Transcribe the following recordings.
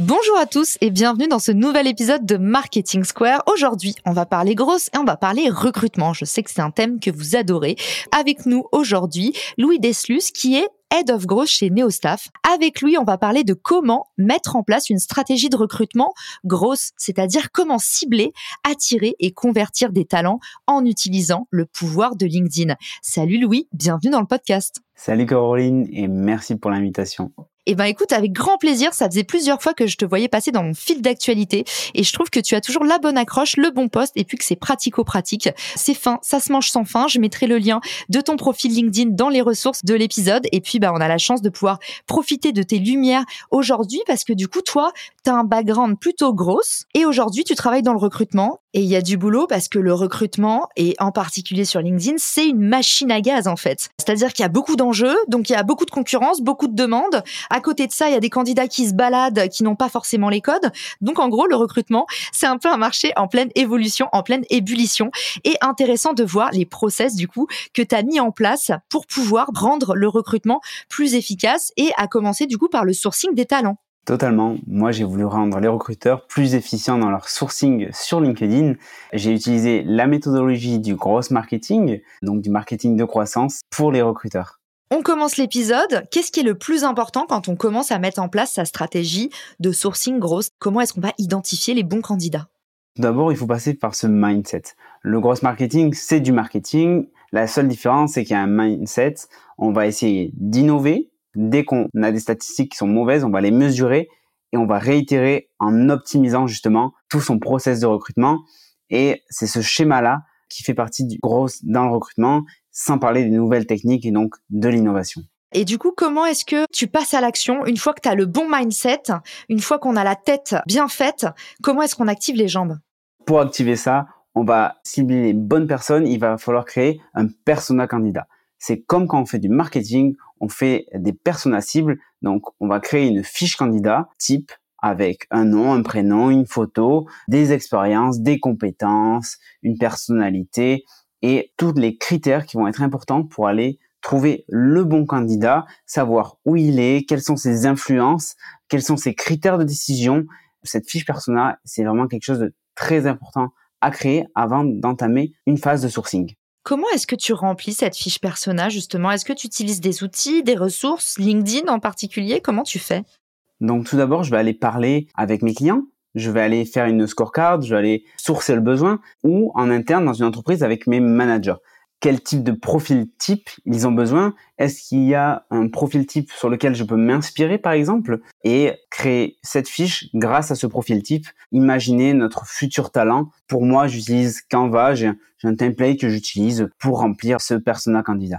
Bonjour à tous et bienvenue dans ce nouvel épisode de Marketing Square. Aujourd'hui, on va parler grosse et on va parler recrutement. Je sais que c'est un thème que vous adorez. Avec nous aujourd'hui, Louis Deslus qui est Head of Growth chez Neostaff. Avec lui, on va parler de comment mettre en place une stratégie de recrutement grosse, c'est-à-dire comment cibler, attirer et convertir des talents en utilisant le pouvoir de LinkedIn. Salut Louis, bienvenue dans le podcast. Salut Caroline et merci pour l'invitation. Eh ben écoute, avec grand plaisir, ça faisait plusieurs fois que je te voyais passer dans mon fil d'actualité et je trouve que tu as toujours la bonne accroche, le bon poste et puis que c'est pratico-pratique. C'est fin, ça se mange sans fin. Je mettrai le lien de ton profil LinkedIn dans les ressources de l'épisode et puis bah on a la chance de pouvoir profiter de tes lumières aujourd'hui parce que du coup toi, tu as un background plutôt grosse et aujourd'hui tu travailles dans le recrutement et il y a du boulot parce que le recrutement, et en particulier sur LinkedIn, c'est une machine à gaz en fait. C'est-à-dire qu'il y a beaucoup d'enjeux, donc il y a beaucoup de concurrence, beaucoup de demandes. À côté de ça, il y a des candidats qui se baladent, qui n'ont pas forcément les codes. Donc en gros, le recrutement, c'est un peu un marché en pleine évolution, en pleine ébullition. Et intéressant de voir les process du coup que tu as mis en place pour pouvoir rendre le recrutement plus efficace et à commencer du coup par le sourcing des talents. Totalement. Moi, j'ai voulu rendre les recruteurs plus efficients dans leur sourcing sur LinkedIn. J'ai utilisé la méthodologie du gross marketing, donc du marketing de croissance pour les recruteurs. On commence l'épisode. Qu'est-ce qui est le plus important quand on commence à mettre en place sa stratégie de sourcing grosse Comment est-ce qu'on va identifier les bons candidats? D'abord, il faut passer par ce mindset. Le gross marketing, c'est du marketing. La seule différence, c'est qu'il y a un mindset. On va essayer d'innover, dès qu'on a des statistiques qui sont mauvaises, on va les mesurer et on va réitérer en optimisant justement tout son process de recrutement. Et c'est ce schéma-là qui fait partie du gros dans le recrutement, sans parler des nouvelles techniques et donc de l'innovation. Et du coup, comment est-ce que tu passes à l'action une fois que tu as le bon mindset, une fois qu'on a la tête bien faite, comment est-ce qu'on active les jambes? Pour activer ça, on va cibler les bonnes personnes, il va falloir créer un persona candidat. C'est comme quand on fait du marketing, on fait des personas cibles. Donc, on va créer une fiche candidat type avec un nom, un prénom, une photo, des expériences, des compétences, une personnalité et tous les critères qui vont être importants pour aller trouver le bon candidat, savoir où il est, quelles sont ses influences, quels sont ses critères de décision. Cette fiche persona, c'est vraiment quelque chose de très important à créer avant d'entamer une phase de sourcing. Comment est-ce que tu remplis cette fiche persona justement? Est-ce que tu utilises des outils, des ressources, LinkedIn en particulier? Comment tu fais? Donc tout d'abord, je vais aller parler avec mes clients. Je vais aller faire une scorecard, je vais aller sourcer le besoin ou en interne dans une entreprise avec mes managers quel type de profil type ils ont besoin. Est-ce qu'il y a un profil type sur lequel je peux m'inspirer, par exemple, et créer cette fiche grâce à ce profil type. Imaginez notre futur talent. Pour moi, j'utilise Canva, j'ai un template que j'utilise pour remplir ce persona candidat.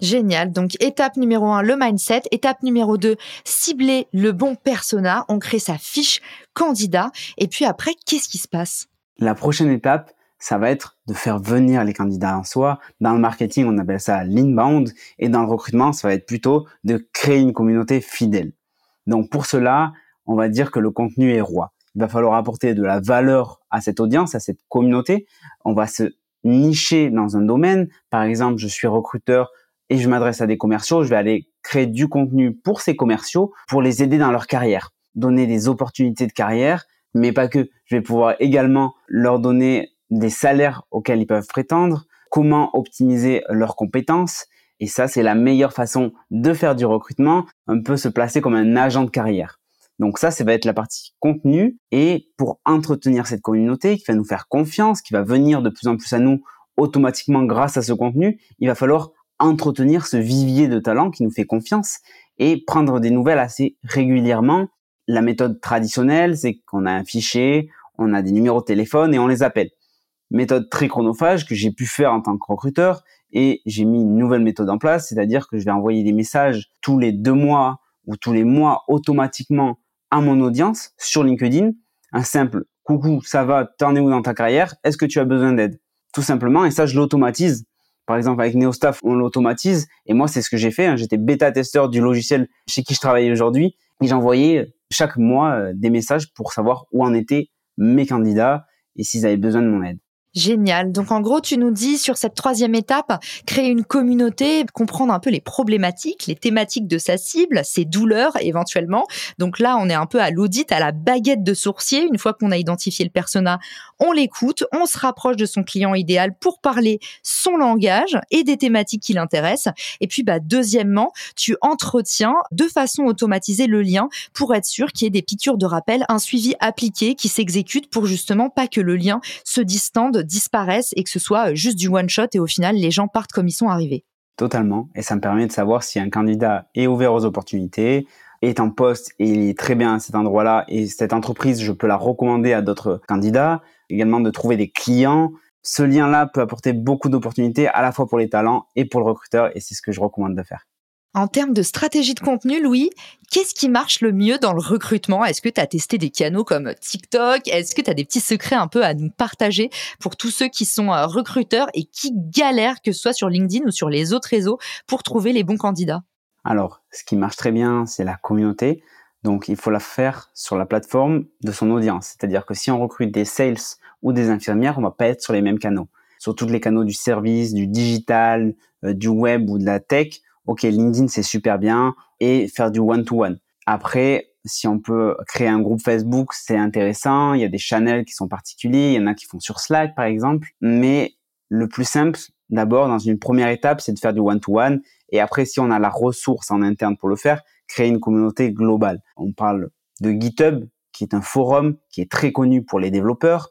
Génial. Donc, étape numéro un, le mindset. Étape numéro deux, cibler le bon persona. On crée sa fiche candidat. Et puis après, qu'est-ce qui se passe? La prochaine étape, ça va être de faire venir les candidats en soi. Dans le marketing, on appelle ça l'inbound. Et dans le recrutement, ça va être plutôt de créer une communauté fidèle. Donc pour cela, on va dire que le contenu est roi. Il va falloir apporter de la valeur à cette audience, à cette communauté. On va se nicher dans un domaine. Par exemple, je suis recruteur et je m'adresse à des commerciaux. Je vais aller créer du contenu pour ces commerciaux pour les aider dans leur carrière, donner des opportunités de carrière, mais pas que. Je vais pouvoir également leur donner des salaires auxquels ils peuvent prétendre, comment optimiser leurs compétences. Et ça, c'est la meilleure façon de faire du recrutement, un peu se placer comme un agent de carrière. Donc ça, ça va être la partie contenu. Et pour entretenir cette communauté qui va nous faire confiance, qui va venir de plus en plus à nous automatiquement grâce à ce contenu, il va falloir entretenir ce vivier de talent qui nous fait confiance et prendre des nouvelles assez régulièrement La méthode traditionnelle, c'est qu'on a un fichier, on a des numéros de téléphone et on les appelle. Méthode très chronophage que j'ai pu faire en tant que recruteur et j'ai mis une nouvelle méthode en place, c'est-à-dire que je vais envoyer des messages tous les deux mois ou tous les mois automatiquement à mon audience sur LinkedIn. Un simple coucou, ça va, t'en es où dans ta carrière? Est-ce que tu as besoin d'aide? Tout simplement, et ça je l'automatise. Par exemple, avec NeoStaff, on l'automatise. Et moi, c'est ce que j'ai fait. Hein. J'étais bêta-testeur du logiciel chez qui je travaille aujourd'hui. Et j'envoyais chaque mois euh, des messages pour savoir où en étaient mes candidats et s'ils avaient besoin de mon aide. Génial. Donc en gros, tu nous dis sur cette troisième étape, créer une communauté, comprendre un peu les problématiques, les thématiques de sa cible, ses douleurs éventuellement. Donc là, on est un peu à l'audit, à la baguette de sourcier. Une fois qu'on a identifié le persona, on l'écoute, on se rapproche de son client idéal pour parler son langage et des thématiques qui l'intéressent. Et puis, bah, deuxièmement, tu entretiens de façon automatisée le lien pour être sûr qu'il y ait des piqûres de rappel, un suivi appliqué qui s'exécute pour justement pas que le lien se distende disparaissent et que ce soit euh, juste du one shot et au final les gens partent comme ils sont arrivés. Totalement. Et ça me permet de savoir si un candidat est ouvert aux opportunités, est en poste et il est très bien à cet endroit-là et cette entreprise, je peux la recommander à d'autres candidats. Également de trouver des clients. Ce lien-là peut apporter beaucoup d'opportunités à la fois pour les talents et pour le recruteur et c'est ce que je recommande de faire. En termes de stratégie de contenu, Louis, qu'est-ce qui marche le mieux dans le recrutement? Est-ce que tu as testé des canaux comme TikTok? Est-ce que tu as des petits secrets un peu à nous partager pour tous ceux qui sont euh, recruteurs et qui galèrent, que ce soit sur LinkedIn ou sur les autres réseaux, pour trouver les bons candidats? Alors, ce qui marche très bien, c'est la communauté. Donc, il faut la faire sur la plateforme de son audience. C'est-à-dire que si on recrute des sales ou des infirmières, on va pas être sur les mêmes canaux. Sur tous les canaux du service, du digital, euh, du web ou de la tech, ok, LinkedIn c'est super bien et faire du one-to-one. Après, si on peut créer un groupe Facebook, c'est intéressant. Il y a des channels qui sont particuliers. Il y en a qui font sur Slack, par exemple. Mais le plus simple, d'abord, dans une première étape, c'est de faire du one-to-one. Et après, si on a la ressource en interne pour le faire, créer une communauté globale. On parle de GitHub, qui est un forum qui est très connu pour les développeurs.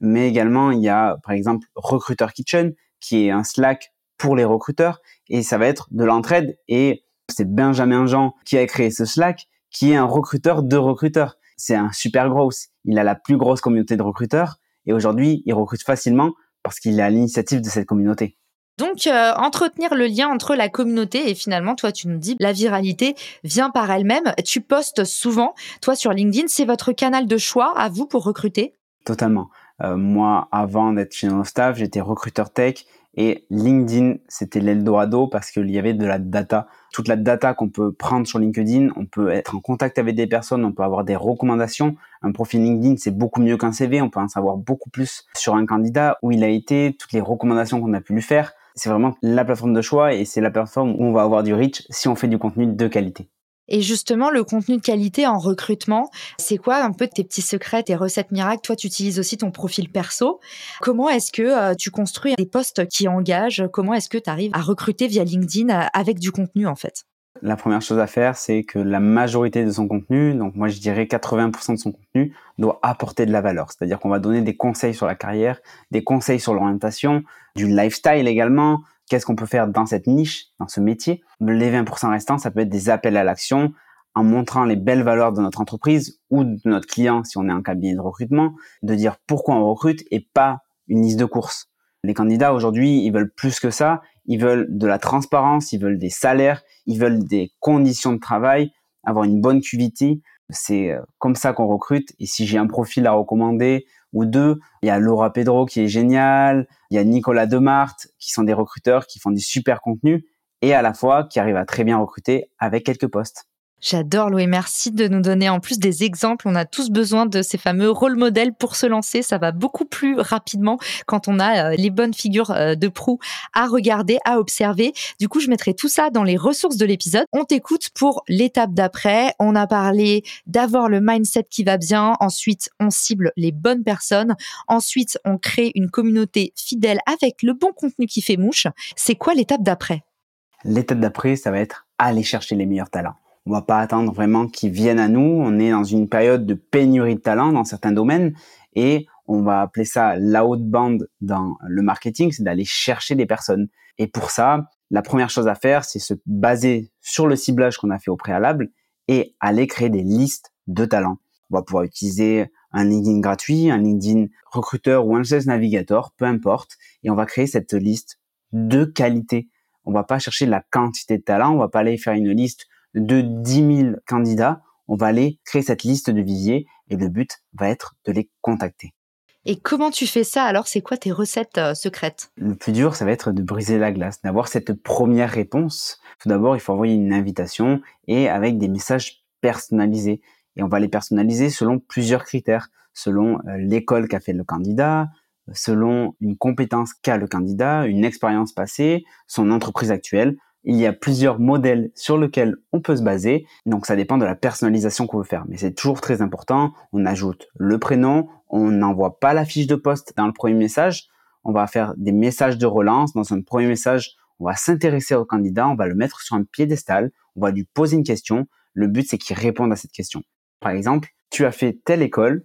Mais également, il y a, par exemple, Recruiter Kitchen, qui est un Slack pour les recruteurs et ça va être de l'entraide et c'est Benjamin Jean qui a créé ce Slack qui est un recruteur de recruteurs. C'est un super gros. Il a la plus grosse communauté de recruteurs et aujourd'hui, il recrute facilement parce qu'il est à l'initiative de cette communauté. Donc, euh, entretenir le lien entre la communauté et finalement, toi, tu nous dis, la viralité vient par elle-même. Tu postes souvent, toi, sur LinkedIn, c'est votre canal de choix à vous pour recruter? Totalement. Euh, moi, avant d'être chez staff, j'étais recruteur tech et LinkedIn, c'était l'Eldorado parce qu'il y avait de la data. Toute la data qu'on peut prendre sur LinkedIn, on peut être en contact avec des personnes, on peut avoir des recommandations. Un profil LinkedIn, c'est beaucoup mieux qu'un CV. On peut en savoir beaucoup plus sur un candidat, où il a été, toutes les recommandations qu'on a pu lui faire. C'est vraiment la plateforme de choix et c'est la plateforme où on va avoir du reach si on fait du contenu de qualité. Et justement, le contenu de qualité en recrutement, c'est quoi un peu tes petits secrets, tes recettes miracles? Toi, tu utilises aussi ton profil perso. Comment est-ce que euh, tu construis des postes qui engagent? Comment est-ce que tu arrives à recruter via LinkedIn euh, avec du contenu en fait? La première chose à faire, c'est que la majorité de son contenu, donc moi je dirais 80% de son contenu, doit apporter de la valeur. C'est-à-dire qu'on va donner des conseils sur la carrière, des conseils sur l'orientation, du lifestyle également, qu'est-ce qu'on peut faire dans cette niche, dans ce métier? Les 20% restants, ça peut être des appels à l'action en montrant les belles valeurs de notre entreprise ou de notre client si on est un cabinet de recrutement, de dire pourquoi on recrute et pas une liste de courses. Les candidats aujourd'hui, ils veulent plus que ça, ils veulent de la transparence, ils veulent des salaires, ils veulent des conditions de travail, avoir une bonne QVT. C'est euh, comme ça qu'on recrute. Et si j'ai un profil à recommander ou deux. Il y a Laura Pedro qui est génial, il y a Nicolas Demarthe qui sont des recruteurs qui font du super contenu et à la fois qui arrivent à très bien recruter avec quelques postes. J'adore Louis, merci de nous donner en plus des exemples. On a tous besoin de ces fameux rôles modèles pour se lancer. Ça va beaucoup plus rapidement quand on a euh, les bonnes figures euh, de proue à regarder, à observer. Du coup, je mettrai tout ça dans les ressources de l'épisode. On t'écoute pour l'étape d'après. On a parlé d'avoir le mindset qui va bien. Ensuite, on cible les bonnes personnes. Ensuite, on crée une communauté fidèle avec le bon contenu qui fait mouche. C'est quoi l'étape d'après? L'étape d'après, ça va être aller chercher les meilleurs talents on va pas attendre vraiment qu'ils viennent à nous. On est dans une période de pénurie de talents dans certains domaines et on va appeler ça la haute bande dans le marketing, c'est d'aller chercher des personnes. Et pour ça, la première chose à faire, c'est se baser sur le ciblage qu'on a fait au préalable et aller créer des listes de talent. On va pouvoir utiliser un LinkedIn gratuit, un LinkedIn recruteur ou un Sales Navigator, peu importe, et on va créer cette liste de qualité. On va pas chercher la quantité de talent, on va pas aller faire une liste de 10 000 candidats, on va aller créer cette liste de visiers et le but va être de les contacter. Et comment tu fais ça alors? C'est quoi tes recettes euh, secrètes? Le plus dur, ça va être de briser la glace, d'avoir cette première réponse. Tout d'abord, il faut envoyer une invitation et avec des messages personnalisés. Et on va les personnaliser selon plusieurs critères, selon euh, l'école qu'a fait le candidat, selon une compétence qu'a le candidat, une expérience passée, son entreprise actuelle. Il y a plusieurs modèles sur lesquels on peut se baser, donc ça dépend de la personnalisation qu'on veut faire. Mais c'est toujours très important, on ajoute le prénom, on n'envoie pas la fiche de poste dans le premier message, on va faire des messages de relance. Dans un premier message, on va s'intéresser au candidat, on va le mettre sur un piédestal, on va lui poser une question. Le but, c'est qu'il réponde à cette question. Par exemple, tu as fait telle école,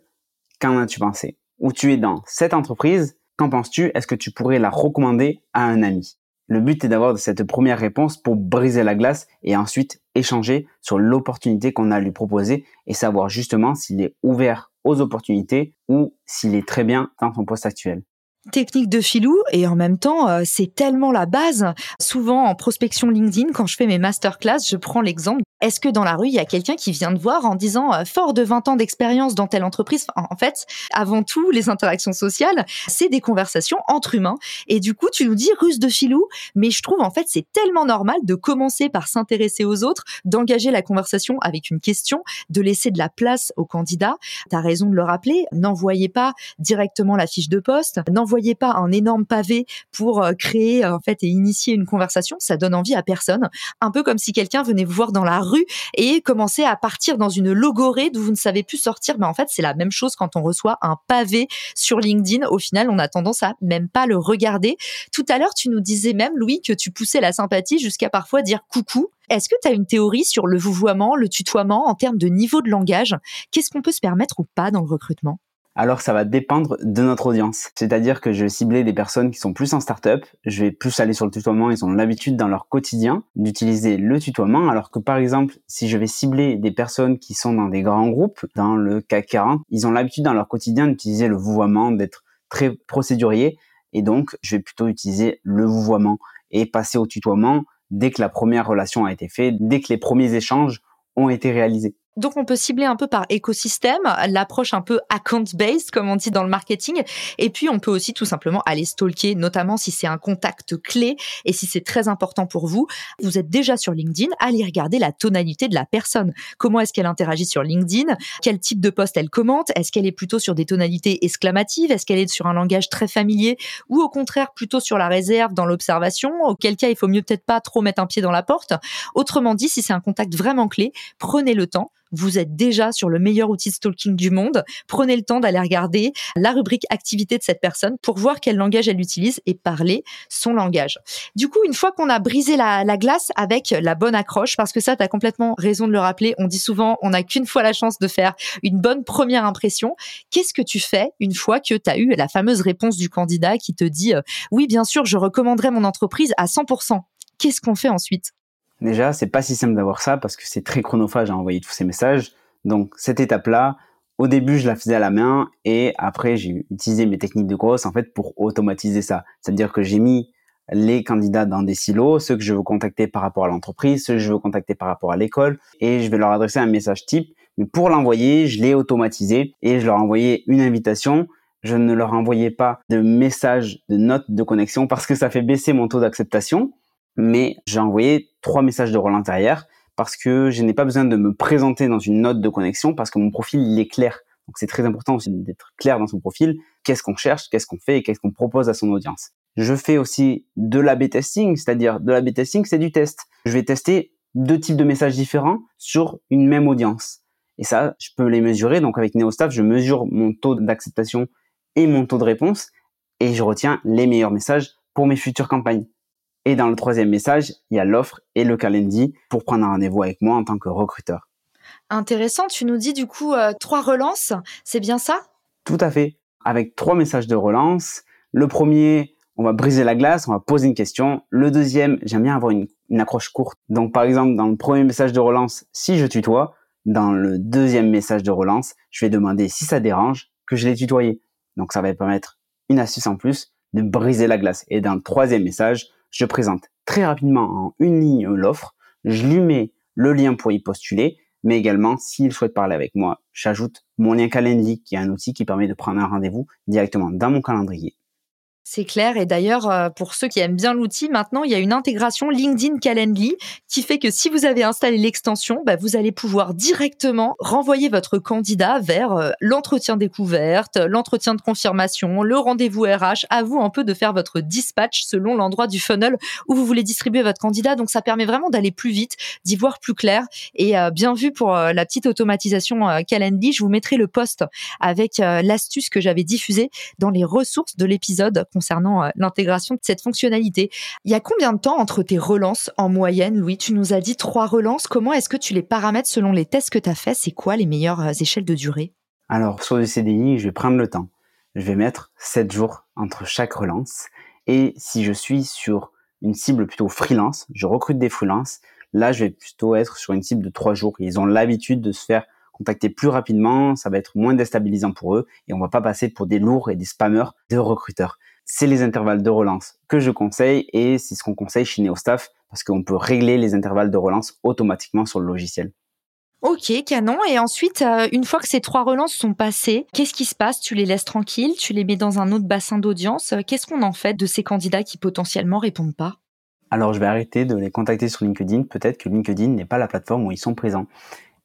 qu'en as-tu pensé? Ou tu es dans cette entreprise, qu'en penses-tu? Est-ce que tu pourrais la recommander à un ami? Le but est d'avoir cette première réponse pour briser la glace et ensuite échanger sur l'opportunité qu'on a à lui proposer et savoir justement s'il est ouvert aux opportunités ou s'il est très bien dans son poste actuel technique de filou et en même temps euh, c'est tellement la base. Souvent en prospection LinkedIn quand je fais mes masterclass, je prends l'exemple est-ce que dans la rue, il y a quelqu'un qui vient te voir en disant euh, fort de 20 ans d'expérience dans telle entreprise En fait, avant tout, les interactions sociales, c'est des conversations entre humains. Et du coup, tu nous dis ruse de filou, mais je trouve en fait c'est tellement normal de commencer par s'intéresser aux autres, d'engager la conversation avec une question, de laisser de la place au candidat. Tu as raison de le rappeler, n'envoyez pas directement la fiche de poste, n'envoyez pas un énorme pavé pour euh, créer en fait et initier une conversation, ça donne envie à personne. Un peu comme si quelqu'un venait vous voir dans la rue et commencer à partir dans une logorée d'où vous ne savez plus sortir. Mais en fait, c'est la même chose quand on reçoit un pavé sur LinkedIn. Au final, on a tendance à même pas le regarder. Tout à l'heure, tu nous disais même, Louis, que tu poussais la sympathie jusqu'à parfois dire coucou. Est-ce que tu as une théorie sur le vouvoiement, le tutoiement en termes de niveau de langage? Qu'est-ce qu'on peut se permettre ou pas dans le recrutement? Alors ça va dépendre de notre audience. C'est-à-dire que je vais cibler des personnes qui sont plus en start-up, je vais plus aller sur le tutoiement, ils ont l'habitude dans leur quotidien d'utiliser le tutoiement, alors que par exemple, si je vais cibler des personnes qui sont dans des grands groupes, dans le CAC 40, ils ont l'habitude dans leur quotidien d'utiliser le vouvoiement, d'être très procédurier, et donc je vais plutôt utiliser le vouvoiement et passer au tutoiement dès que la première relation a été faite, dès que les premiers échanges ont été réalisés. Donc on peut cibler un peu par écosystème, l'approche un peu account-based comme on dit dans le marketing. Et puis on peut aussi tout simplement aller stalker, notamment si c'est un contact clé et si c'est très important pour vous. Vous êtes déjà sur LinkedIn, allez regarder la tonalité de la personne. Comment est-ce qu'elle interagit sur LinkedIn? Quel type de poste elle commente? Est-ce qu'elle est plutôt sur des tonalités exclamatives? Est-ce qu'elle est sur un langage très familier? Ou au contraire plutôt sur la réserve, dans l'observation? Auquel cas il faut mieux peut-être pas trop mettre un pied dans la porte. Autrement dit, si c'est un contact vraiment clé, prenez le temps vous êtes déjà sur le meilleur outil de stalking du monde. Prenez le temps d'aller regarder la rubrique activité de cette personne pour voir quel langage elle utilise et parler son langage. Du coup, une fois qu'on a brisé la, glace avec la bonne accroche, parce que ça, tu as complètement raison de le rappeler, on dit souvent, on n'a qu'une fois la chance de faire une bonne première impression. Qu'est-ce que tu fais une fois que tu as eu la fameuse réponse du candidat qui te dit, euh, oui, bien sûr, je recommanderais mon entreprise à 100%. Qu'est-ce qu'on fait ensuite? Déjà, c'est pas si simple d'avoir ça parce que c'est très chronophage à envoyer tous ces messages. Donc, cette étape-là, au début, je la faisais à la main et après, j'ai utilisé mes techniques de grosse en fait pour automatiser ça. C'est-à-dire que j'ai mis les candidats dans des silos, ceux que je veux contacter par rapport à l'entreprise, ceux que je veux contacter par rapport à l'école et je vais leur adresser un message type. Mais pour l'envoyer, je l'ai automatisé et je leur envoyais une invitation. Je ne leur envoyais pas de message, de note de connexion parce que ça fait baisser mon taux d'acceptation mais j'ai envoyé trois messages de relance derrière parce que je n'ai pas besoin de me présenter dans une note de connexion parce que mon profil il est clair. Donc c'est très important aussi d'être clair dans son profil. Qu'est-ce qu'on cherche, qu'est-ce qu'on fait? Et qu'est-ce qu'on propose à son audience? Je fais aussi de l'A-B testing, c'est-à-dire de l'A-B testing, c'est du test. Je vais tester deux types de messages différents sur une même audience. Et ça, je peux les mesurer. Donc avec NeoStaff, je mesure mon taux d'acceptation et mon taux de réponse et je retiens les meilleurs messages pour mes futures campagnes. Et dans le troisième message, il y a l'offre et le calendrier pour prendre un rendez-vous avec moi en tant que recruteur. Intéressant, tu nous dis du coup euh, trois relances, c'est bien ça? Tout à fait. Avec trois messages de relance. Le premier, on va briser la glace, on va poser une question. Le deuxième, j'aime bien avoir une, une, accroche courte. Donc par exemple, dans le premier message de relance, si je tutoie, dans le deuxième message de relance, je vais demander si ça dérange que je l'ai tutoyé. Donc ça va permettre une astuce en plus de briser la glace. Et dans le troisième message, je présente très rapidement en une ligne l'offre, je lui mets le lien pour y postuler, mais également s'il souhaite parler avec moi, j'ajoute mon lien Calendly qui est un outil qui permet de prendre un rendez-vous directement dans mon calendrier. C'est clair. Et d'ailleurs, euh, pour ceux qui aiment bien l'outil, maintenant, il y a une intégration LinkedIn Calendly qui fait que si vous avez installé l'extension, bah, vous allez pouvoir directement renvoyer votre candidat vers euh, l'entretien découverte, l'entretien de confirmation, le rendez-vous RH. À vous un peu de faire votre dispatch selon l'endroit du funnel où vous voulez distribuer votre candidat. Donc, ça permet vraiment d'aller plus vite, d'y voir plus clair. Et euh, bien vu pour la petite automatisation Calendly, je vous mettrai le post avec l'astuce que j'avais diffusée dans les ressources de l'épisode concernant euh, l'intégration de cette fonctionnalité. Il y a combien de temps entre tes relances en moyenne, Louis? Tu nous as dit trois relances. Comment est-ce que tu les paramètres selon les tests que tu as fait C'est quoi les meilleures euh, échelles de durée? Alors, sur le CDI, je vais prendre le temps. Je vais mettre 7 jours entre chaque relance. Et si je suis sur une cible plutôt freelance, je recrute des freelances, là, je vais plutôt être sur une cible de 3 jours. Ils ont l'habitude de se faire contacter plus rapidement, ça va être moins déstabilisant pour eux et on va pas passer pour des lourds et des spammers de recruteurs c'est les intervalles de relance que je conseille et c'est ce qu'on conseille chez NeoStaff parce qu'on peut régler les intervalles de relance automatiquement sur le logiciel. Ok, canon. Et ensuite, euh, une fois que ces trois relances sont passées, qu'est-ce qui se passe? Tu les laisses tranquilles Tu les mets dans un autre bassin d'audience Qu'est-ce qu'on en fait de ces candidats qui potentiellement répondent pas? Alors, je vais arrêter de les contacter sur LinkedIn. Peut-être que LinkedIn n'est pas la plateforme où ils sont présents.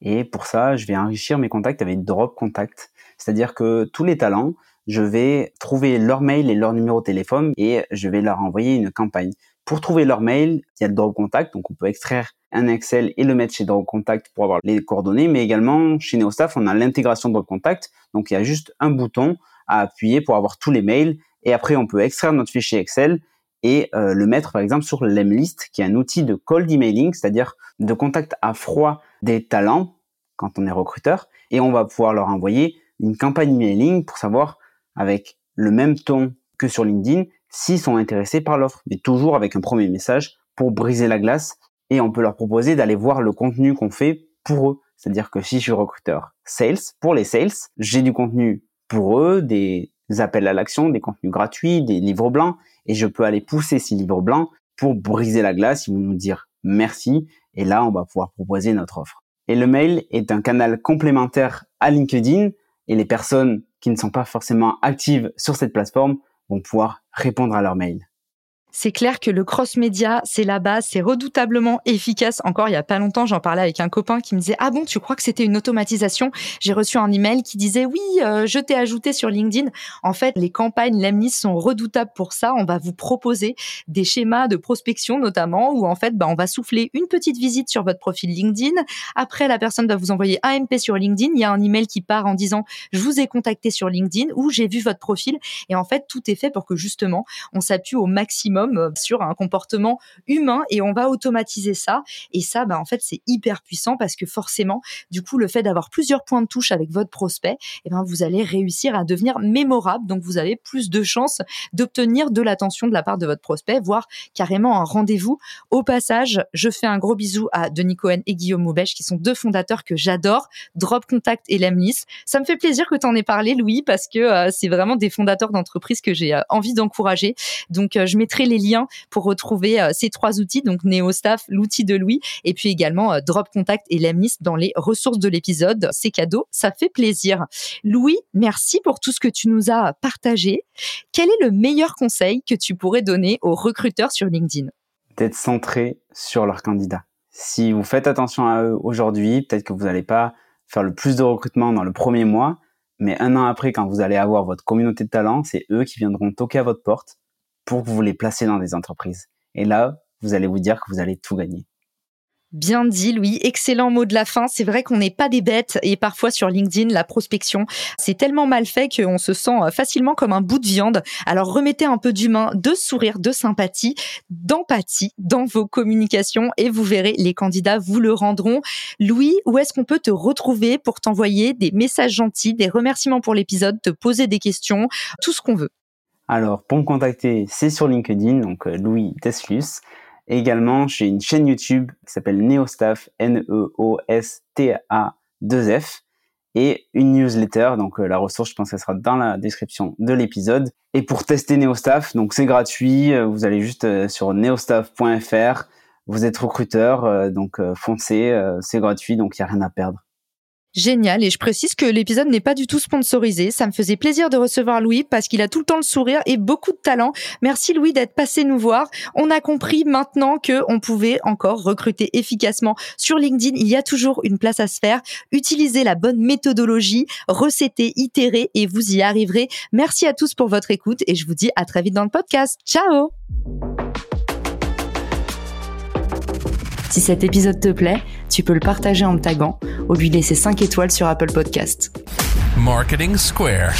Et pour ça, je vais enrichir mes contacts avec Drop Contact. C'est-à-dire que tous les talents, je vais trouver leur mail et leur numéro de téléphone et je vais leur envoyer une campagne. Pour trouver leur mail, il y a le Contact, donc on peut extraire un Excel et le mettre chez Drop Contact pour avoir les coordonnées, mais également chez NeoStaff, on a l'intégration Drop Contact, donc il y a juste un bouton à appuyer pour avoir tous les mails et après on peut extraire notre fichier Excel et euh, le mettre par exemple sur l'Emlist, qui est un outil de cold emailing, c'est-à-dire de contact à froid des talents quand on est recruteur, et on va pouvoir leur envoyer une campagne emailing pour savoir avec le même ton que sur LinkedIn s'ils sont intéressés par l'offre, mais toujours avec un premier message pour briser la glace et on peut leur proposer d'aller voir le contenu qu'on fait pour eux. C'est-à-dire que si je suis recruteur sales, pour les sales, j'ai du contenu pour eux, des appels à l'action, des contenus gratuits, des livres blancs, et je peux aller pousser ces livres blancs pour briser la glace. Ils vont nous dire merci, et là, on va pouvoir proposer notre offre. Et le mail est un canal complémentaire à LinkedIn, et les personnes qui ne sont pas forcément actives sur cette plateforme vont pouvoir répondre à leurs mails. C'est clair que le cross-média, c'est la base, c'est redoutablement efficace. Encore il y a pas longtemps, j'en parlais avec un copain qui me disait "Ah bon, tu crois que c'était une automatisation? J'ai reçu un email qui disait "Oui, euh, je t'ai ajouté sur LinkedIn." En fait, les campagnes Lemnis sont redoutables pour ça. On va vous proposer des schémas de prospection notamment où en fait, bah, on va souffler une petite visite sur votre profil LinkedIn. Après, la personne va vous envoyer un MP sur LinkedIn. Il y a un email qui part en disant "Je vous ai contacté sur LinkedIn" ou "J'ai vu votre profil." Et en fait, tout est fait pour que justement, on s'appuie au maximum euh, sur un comportement humain et on va automatiser ça. Et ça, bah, en fait, c'est hyper puissant parce que forcément, du coup, le fait d'avoir plusieurs points de touche avec votre prospect, eh ben, vous allez réussir à devenir mémorable. Donc, vous avez plus de chances d'obtenir de l'attention de la part de votre prospect, voire carrément un rendez-vous. Au passage, je fais un gros bisou à Denis Cohen et Guillaume Maubèche, qui sont deux fondateurs que j'adore, Drop Contact et Lemnis. Ça me fait plaisir que tu en aies parlé, Louis, parce que euh, c'est vraiment des fondateurs d'entreprises que j'ai euh, envie d'encourager. Donc, je mettrai les les liens pour retrouver euh, ces trois outils, donc NeoStaff, l'outil de Louis, et puis également euh, Drop Contact et Lemnis dans les ressources de l'épisode. C'est cadeau, ça fait plaisir. Louis, merci pour tout ce que tu nous as partagé. Quel est le meilleur conseil que tu pourrais donner aux recruteurs sur LinkedIn? D'être centré sur leurs candidats. Si vous faites attention à eux aujourd'hui, peut-être que vous n'allez pas faire le plus de recrutement dans le premier mois, mais un an après, quand vous allez avoir votre communauté de talents, c'est eux qui viendront toquer à votre porte pour que vous les placez dans des entreprises. Et là, vous allez vous dire que vous allez tout gagner. Bien dit, Louis. Excellent mot de la fin. C'est vrai qu'on n'est pas des bêtes et parfois sur LinkedIn, la prospection, c'est tellement mal fait qu'on se sent euh, facilement comme un bout de viande. Alors remettez un peu d'humain, de sourire, de sympathie, d'empathie dans vos communications et vous verrez, les candidats vous le rendront. Louis, où est-ce qu'on peut te retrouver pour t'envoyer des messages gentils, des remerciements pour l'épisode, te poser des questions, tout ce qu'on veut? Alors, pour me contacter, c'est sur LinkedIn, donc euh, Louis Teslus. également, j'ai une chaîne YouTube qui s'appelle Neostaff, N-E-O-S-T-A 2 F et une newsletter. Donc la ressource, je pense qu'elle sera dans la description de l'épisode. Et pour tester NeoStaff, donc c'est gratuit. Vous allez juste sur neostaff.fr. Vous êtes recruteur, donc foncez, c'est gratuit, donc il n'y a rien à perdre. Génial. Et je précise que l'épisode n'est pas du tout sponsorisé. Ça me faisait plaisir de recevoir Louis parce qu'il a tout le temps le sourire et beaucoup de talent. Merci Louis d'être passé nous voir. On a compris maintenant que on pouvait encore recruter efficacement sur LinkedIn. Il y a toujours une place à se faire. Utilisez la bonne méthodologie, recétez, itérez et vous y arriverez. Merci à tous pour votre écoute et je vous dis à très vite dans le podcast. Ciao! Si cet épisode te plaît, tu peux le partager en me taguant ou lui laisser 5 étoiles sur Apple Podcast. Marketing Square.